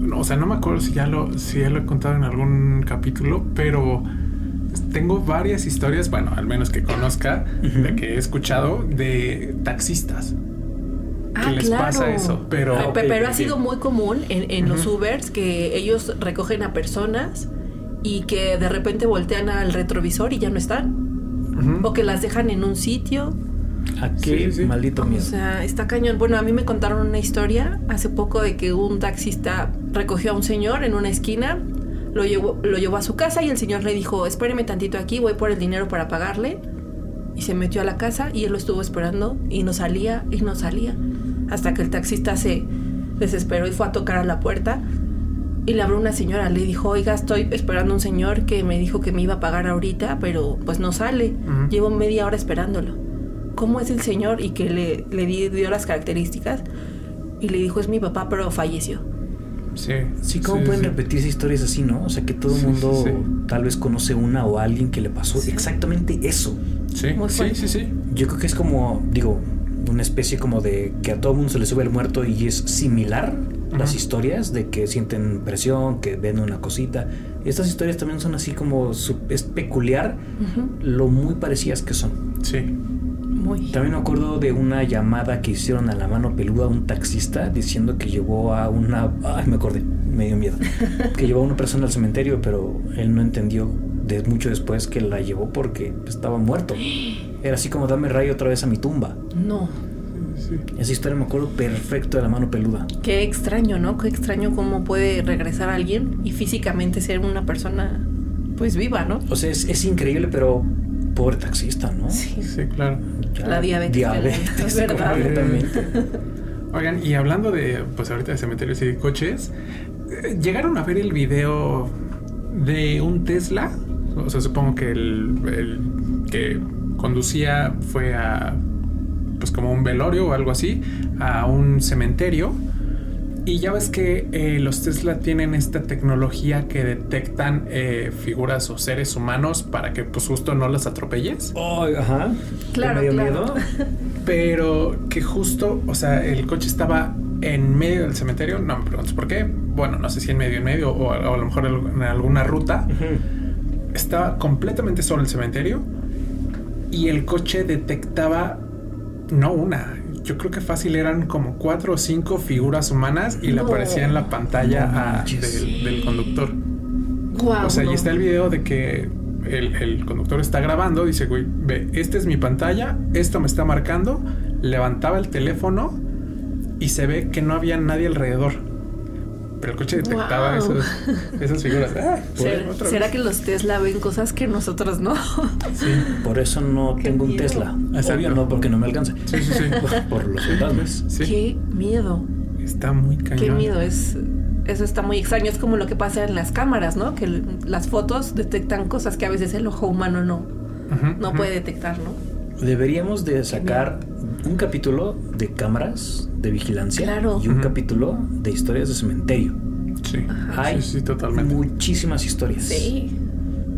No, o sea, no me acuerdo si ya lo, si ya lo he contado en algún capítulo, pero tengo varias historias, bueno, al menos que conozca, Ujú. de que he escuchado de taxistas. Ah, les claro. pasa eso, pero- Pe- Ah, ok, pe- pero ha sido muy común en, en los Ujú. Ubers que ellos recogen a personas y que de repente voltean al retrovisor y ya no están. Ujú. O que las dejan en un sitio. ¿A qué Sí, sí, sí. maldito O miedo? sea, está cañón. Bueno, a mí me contaron una historia hace poco de que un taxista recogió a un señor en una esquina, lo llevó, lo llevó a su casa y el señor le dijo, espéreme tantito aquí, voy por el dinero para pagarle. Y se metió a la casa y él lo estuvo esperando y no salía y no salía. Hasta que el taxista se desesperó y fue a tocar a la puerta. Y le abrió una señora, le dijo, oiga, estoy esperando a un señor que me dijo que me iba a pagar ahorita, pero pues no sale. Llevo media hora esperándolo. ¿Cómo es el señor? Y que le, le di- dio las características. Y le dijo, es mi papá, pero falleció. Sí. Sí, ¿cómo sí, pueden sí. repetirse historias así, no? O sea, que todo el Sí, mundo sí, sí. tal vez conoce una o a alguien que le pasó exactamente eso. Sí, sí, sí, sí. Yo creo que es como, digo, una especie como de que a todo mundo se le sube el muerto y es similar las Ujú. historias de que sienten presión, que ven una cosita. Estas historias también son así como, es peculiar Ujú. lo muy parecidas que son. Sí. Muy. También me acuerdo de una llamada que hicieron a la mano peluda a un taxista diciendo que llevó a una... Ay, me acordé, me dio miedo. Que llevó a una persona al cementerio, pero él no entendió de mucho después que la llevó porque estaba muerto. Era así como dame rayo otra vez a mi tumba. No. sí. Esa historia me acuerdo perfecto de la mano peluda. Qué extraño, ¿no? Qué extraño cómo puede regresar alguien y físicamente ser una persona, pues viva, ¿no? O sea, es, es increíble, pero pobre taxista, ¿no? Sí. Sí, claro. Ya, La diabetes, Diabetes, verdad. completamente. Oigan, y hablando de, pues ahorita de cementerios y de coches, llegaron a ver el video de un Tesla. O sea, supongo que el, el que conducía fue a, pues como un velorio o algo así, a un cementerio. Y ya ves que eh, los Tesla tienen esta tecnología que detectan eh, figuras o seres humanos para que pues justo no las atropelles. Oh, ajá. Claro, ¿Te dio claro. miedo? Pero que justo, o sea, el coche estaba en medio del cementerio. No me preguntes por qué. Bueno, no sé si en medio, en medio, o a, o a lo mejor en alguna ruta. Estaba completamente solo el cementerio. Y el coche detectaba, no una, yo creo que fácil eran como cuatro o cinco figuras humanas y le No. aparecía en la pantalla No a- manches. del, del conductor. Guau, O sea, no. y está el video de que el, el conductor está grabando, dice, güey, ve, esta es mi pantalla, esto me está marcando, levantaba el teléfono y se ve que no había nadie alrededor. Pero el coche detectaba Wow. esos- esas figuras. Ah, ¿Será, que los Tesla ven cosas que nosotros no? Sí, Por eso no Qué tengo un. Tesla. Exacto. Obvio no, porque no me alcanza. sí, sí. sí. Por los fantasmas. Sí, Qué miedo. está muy cañón. Qué miedo. Es, eso está muy extraño. Es como lo que pasa en las cámaras, ¿no? Que las fotos detectan cosas que a veces el ojo humano no, no puede detectar, ¿no? Deberíamos de sacar un capítulo de cámaras de vigilancia Claro. y un Ujú. capítulo de historias de cementerio. Sí, Hay sí, sí, totalmente. muchísimas historias. Sí.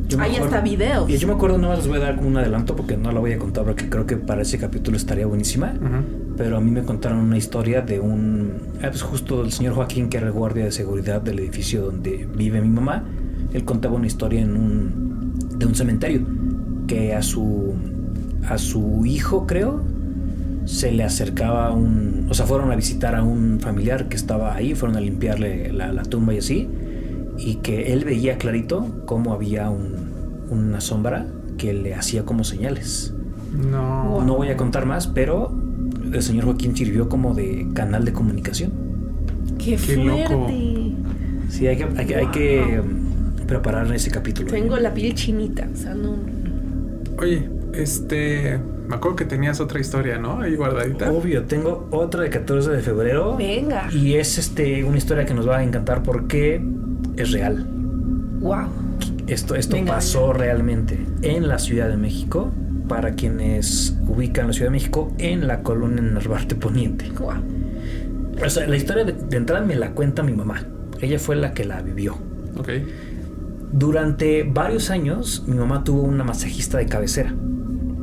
Yo me Hay hasta videos. Y yo me acuerdo, no les voy a dar como un adelanto porque no la voy a contar porque creo que para ese capítulo estaría buenísima. Ujú. Pero a mí me contaron una historia de un. ah, pues justo del señor Joaquín, que era el guardia de seguridad del edificio donde vive mi mamá. Él contaba una historia en un. de un cementerio. Que a su. a su hijo, creo. Se le acercaba un. O sea, fueron a visitar a un familiar que estaba ahí. Fueron a limpiarle la, la tumba y así. Y que él veía clarito cómo había un, una sombra que le hacía como señales. No. No voy a contar más, pero el señor Joaquín sirvió como de canal de comunicación. Qué, Qué fuerte. loco. Sí, hay que, hay que, hay que, preparar ese capítulo. Tengo la piel chinita. O sea, no. Oye, este. Me acuerdo que tenías otra historia, ¿no? Ahí guardadita. Obvio, tengo otra de 14 de febrero. Venga. Y es este una historia que nos va a encantar porque es real. Wow. Esto, esto Venga, pasó venga. realmente en la Ciudad de México. Para quienes ubican la Ciudad de México en la colonia Narvarte Poniente. Wow. O sea, la historia de, de entrada me la cuenta mi mamá. Ella fue la que la vivió. Ok. Durante varios años mi mamá tuvo una masajista de cabecera.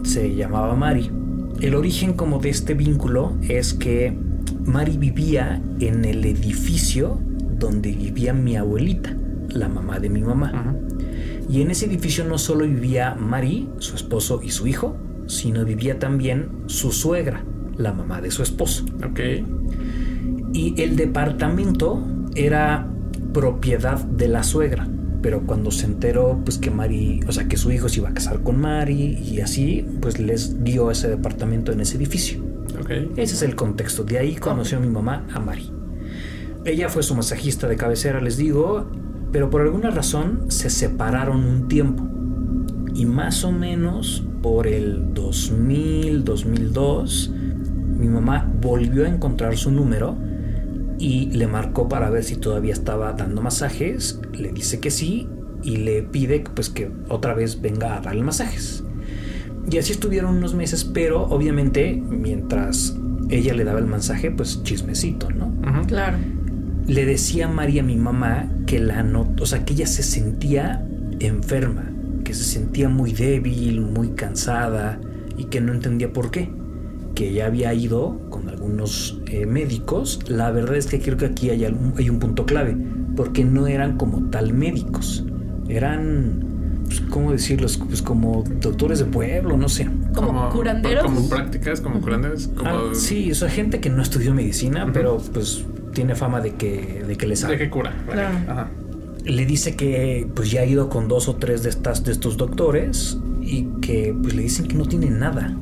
Se llamaba Mari. El origen como de este vínculo es que Mari vivía en el edificio donde vivía mi abuelita, la mamá de mi mamá. Y en ese edificio no solo vivía Mari, su esposo y su hijo, sino vivía también su suegra, la mamá de su esposo. Ok. Y el departamento era propiedad de la suegra. Pero cuando se enteró, pues que Mari, o sea, que su hijo se iba a casar con Mari y así, pues les dio ese departamento en ese edificio. Ok. Ese es el contexto. De ahí conoció mi mamá a Mari. Ella fue su masajista de cabecera, les digo, pero por alguna razón se separaron un tiempo. Y más o menos por el 2000, 2002, mi mamá volvió a encontrar su número y le marcó para ver si todavía estaba dando masajes. Le dice que sí y le pide pues que otra vez venga a darle masajes. Y así estuvieron unos meses, pero obviamente mientras ella le daba el masaje, pues chismecito, ¿no? Claro. Le decía María a mi mamá que la no, o sea, que ella se sentía enferma, que se sentía muy débil, muy cansada y que no entendía por qué. Que ella había ido con algunos eh, médicos. La verdad es que creo que aquí hay, algún- hay un punto clave, porque no eran como tal médicos, eran, pues, ¿cómo decirlo? Pues como doctores de pueblo, no sé. Como, curanderos. Como prácticas, como curanderos. Como Ah, sí, o sea, gente que no estudió medicina, pero pues tiene fama de que, de que le sabe. De que cura. Claro. Ajá. le dice que pues ya ha ido con dos o tres de estas de estos doctores y que pues le dicen que no tiene nada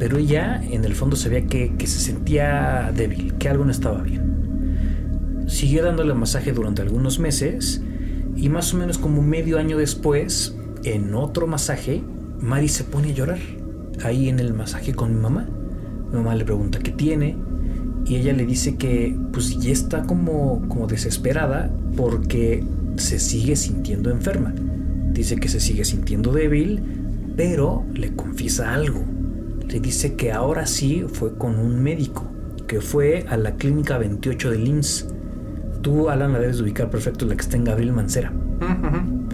pero ella en el fondo se veía que, que se sentía débil que algo no estaba bien siguió dándole masaje durante algunos meses y más o menos como medio año después en otro masaje Mari se pone a llorar ahí en el masaje con mi mamá mi mamá le pregunta qué tiene y ella le dice que pues ya está como, como desesperada porque se sigue sintiendo enferma. Dice que se sigue sintiendo débil, pero le confiesa algo. Le dice que ahora sí fue con un médico, que fue a la clínica 28 de Linz. Tú, Alan, la debes ubicar perfecto, la que está en Gabriel Mancera.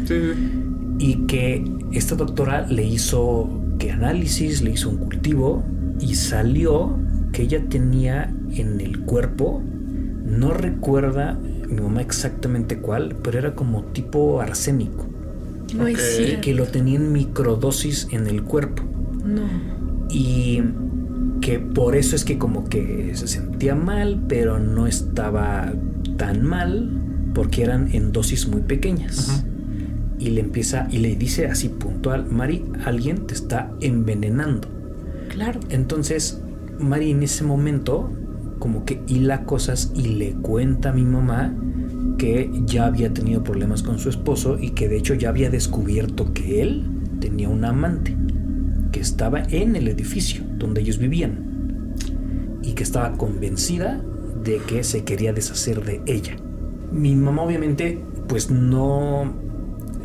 Sí, sí. Y que esta doctora le hizo que análisis, le hizo un cultivo y salió que ella tenía en el cuerpo, no recuerda mi mamá exactamente cuál, pero era como tipo arsénico. No es Ok. cierto. que lo tenía en microdosis en el cuerpo No. Y que por eso es que como que se sentía mal, pero no estaba tan mal porque eran en dosis muy pequeñas. Y le empieza y le dice así puntual, Mari, alguien te está envenenando. Claro. Entonces, Mari en ese momento como que hila cosas y le cuenta a mi mamá que ya había tenido problemas con su esposo y que de hecho ya había descubierto que él tenía un amante que estaba en el edificio donde ellos vivían y que estaba convencida de que se quería deshacer de ella. Mi mamá obviamente pues no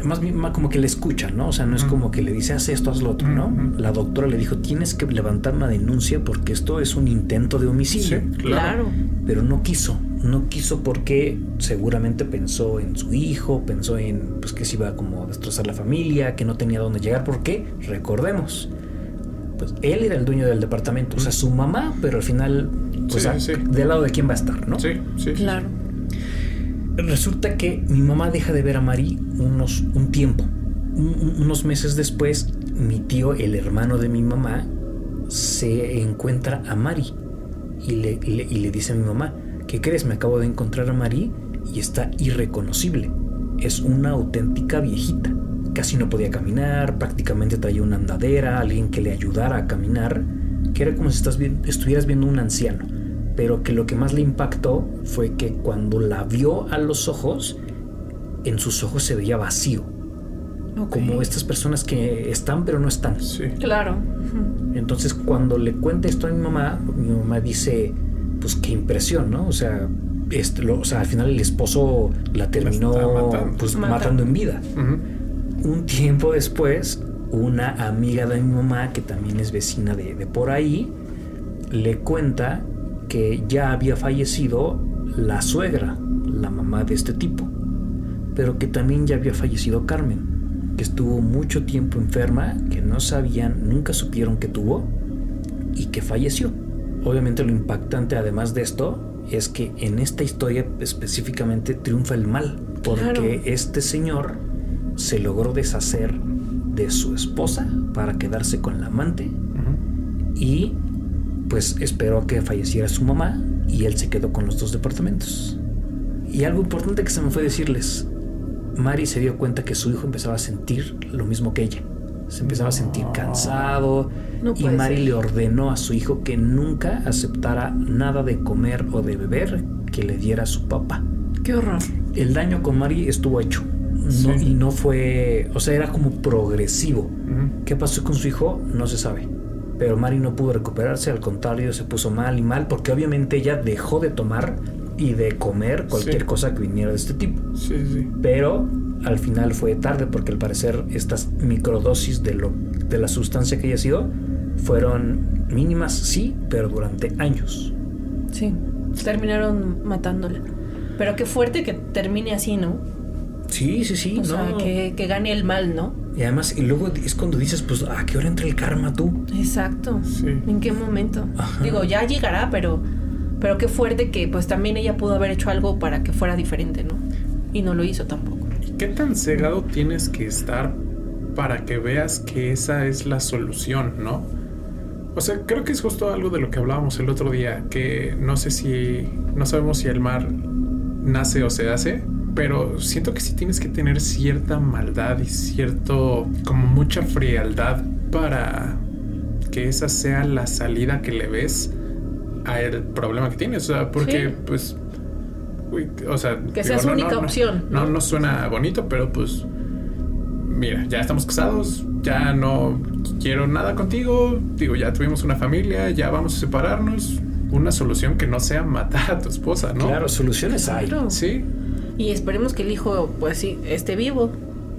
más bien como que le escucha, ¿no? O sea, no es como que le dice haz esto, haz lo otro, ¿no? La doctora le dijo tienes que levantar una denuncia porque esto es un intento de homicidio. Sí, Claro. Pero no quiso, no quiso porque seguramente pensó en su hijo, pensó en pues que se iba como a destrozar la familia, que no tenía dónde llegar, porque recordemos, pues él era el dueño del departamento, o sea, su mamá, pero al final, pues Sí, a- sí. del lado de quién va a estar, ¿no? Sí, sí. Claro. Resulta que mi mamá deja de ver a Mari unos, un tiempo. Un- un- unos meses después, mi tío, el hermano de mi mamá, se encuentra a Mari y le, y le- y le dice a mi mamá, ¿qué crees? Me acabo de encontrar a Mari y está irreconocible. Es una auténtica viejita. Casi no podía caminar, prácticamente traía una andadera, alguien que le ayudara a caminar, que era como si estás vi- estuvieras viendo un anciano. Pero que lo que más le impactó fue que cuando la vio a los ojos, en sus ojos se veía vacío. Ok. Como estas personas que están pero no están. Sí. Claro. Entonces cuando le cuenta esto a mi mamá, mi mamá dice, pues qué impresión, ¿no? O sea, este, lo- o sea al final el esposo la terminó matando. pues Matando. matando en vida. Un tiempo después, una amiga de mi mamá, que también es vecina de, de por ahí, le cuenta que ya había fallecido la suegra, la mamá de este tipo, pero que también ya había fallecido Carmen, que estuvo mucho tiempo enferma, que no sabían, nunca supieron que tuvo y que falleció. Obviamente lo impactante además de esto es que en esta historia específicamente triunfa el mal, porque Claro. este señor se logró deshacer de su esposa para quedarse con la amante y pues esperó a que falleciera su mamá y él se quedó con los dos departamentos. Y algo importante que se me fue decirles, Mari se dio cuenta que su hijo empezaba a sentir lo mismo que ella. Se empezaba a sentir cansado No y Mari ser. le ordenó a su hijo que nunca aceptara nada de comer o de beber que le diera su papá. Qué horror. El daño con Mari estuvo hecho. No, Sí. Y no fue, o sea, era como progresivo. Ujú. ¿Qué pasó con su hijo? No se sabe. Pero Mari no pudo recuperarse, al contrario, se puso mal y mal porque obviamente ella dejó de tomar y de comer cualquier Sí. cosa que viniera de este tipo. Sí, sí. Pero al final fue tarde porque al parecer estas microdosis de, lo, de la sustancia que haya sido fueron mínimas, sí, pero durante años. Sí. Terminaron matándola. Pero qué fuerte que termine así, ¿no? Sí, sí, sí. O sea, no. que, que gane el mal, ¿no? Y además, y luego es cuando dices, pues, ¿a qué hora entra el karma tú? Exacto. Sí. ¿En qué momento? Ajá. Digo, ya llegará, pero, pero qué fuerte que pues también ella pudo haber hecho algo para que fuera diferente, ¿no? Y no lo hizo tampoco. ¿Y qué tan cegado tienes que estar para que veas que esa es la solución, no? O sea, creo que es justo algo de lo que hablábamos el otro día, que no sé si, no sabemos si el mar nace o se hace, pero siento que sí tienes que tener cierta maldad y cierto, como mucha frialdad para que esa sea la salida que le ves a el problema que tienes, o sea, porque Sí. pues, o sea, Que sea su única opción, No, ¿no? no suena bonito, pero pues mira, ya estamos casados, ya no quiero nada contigo, digo, ya tuvimos una familia, ya vamos a separarnos, una solución que no sea matar a tu esposa, ¿no? Claro, soluciones hay. Claro. Sí, Y esperemos que el hijo, pues sí, esté vivo,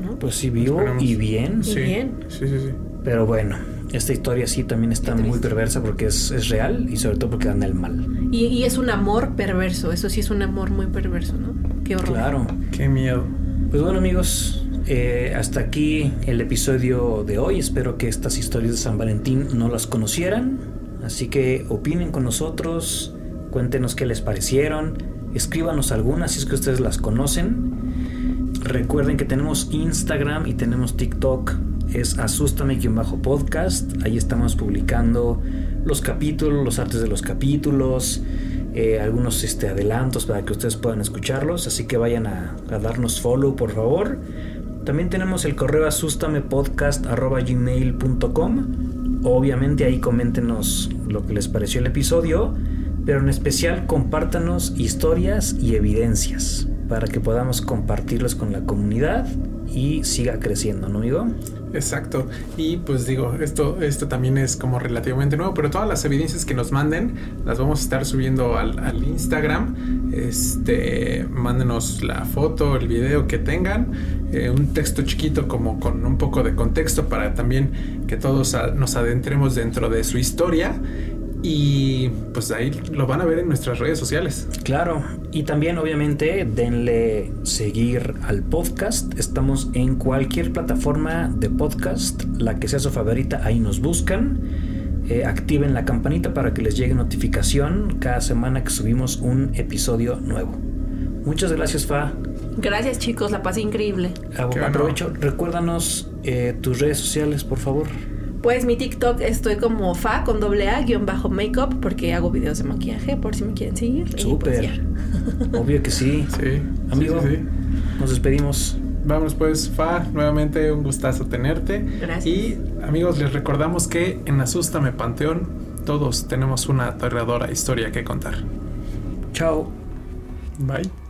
¿no? Pues sí, vivo Esperemos. y bien. Y sí, bien. sí, sí, sí. Pero bueno, esta historia sí también está muy perversa porque es, es real y sobre todo porque anda el mal. Y, y es un amor perverso, eso sí es un amor muy perverso, ¿no? Qué horror. Claro. Qué miedo. Pues bueno amigos, eh, hasta aquí el episodio de hoy. Espero que estas historias de San Valentín no las conocieran. Así que opinen con nosotros, cuéntenos qué les parecieron, escríbanos algunas si es que ustedes las conocen. Recuerden que tenemos Instagram y tenemos TikTok. Es asústame-podcast. Ahí estamos publicando los capítulos, los artes de los capítulos, eh, algunos este, adelantos para que ustedes puedan escucharlos. Así que vayan a, darnos follow, por favor. También tenemos el correo asustamepodcast.gmail.com. Obviamente ahí coméntenos lo que les pareció el episodio, pero en especial compártanos historias y evidencias para que podamos compartirlos con la comunidad y siga creciendo, ¿no, amigo? Exacto. Y pues digo, esto, esto también es como relativamente nuevo, pero todas las evidencias que nos manden las vamos a estar subiendo al, Instagram. Este, mándenos la foto, el video que tengan, eh, un texto chiquito como con un poco de contexto para también que todos nos adentremos dentro de su historia. Y pues ahí lo van a ver en nuestras redes sociales. Claro, y también obviamente denle seguir al podcast. Estamos en cualquier plataforma de podcast, la que sea su favorita, ahí nos buscan. Eh, activen la campanita para que les llegue notificación cada semana que subimos un episodio nuevo. Muchas gracias, Fa. Gracias chicos, la pasé increíble. Bueno. Aprovecho, recuérdanos eh, tus redes sociales, por favor. Pues mi TikTok estoy como fa con doble A guion bajo makeup porque hago videos de maquillaje por si me quieren seguir. Pues Súper. Obvio que sí. Sí, Amigo. sí, sí, sí. Nos despedimos. Vamos pues, Fa, nuevamente un gustazo tenerte. Gracias. Y amigos, les recordamos que en Asústame Panteón todos tenemos una aterradora historia que contar. Chao. Bye.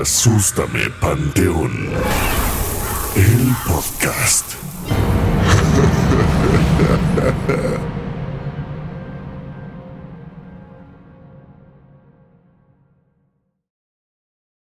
Asústame, Panteón. El podcast.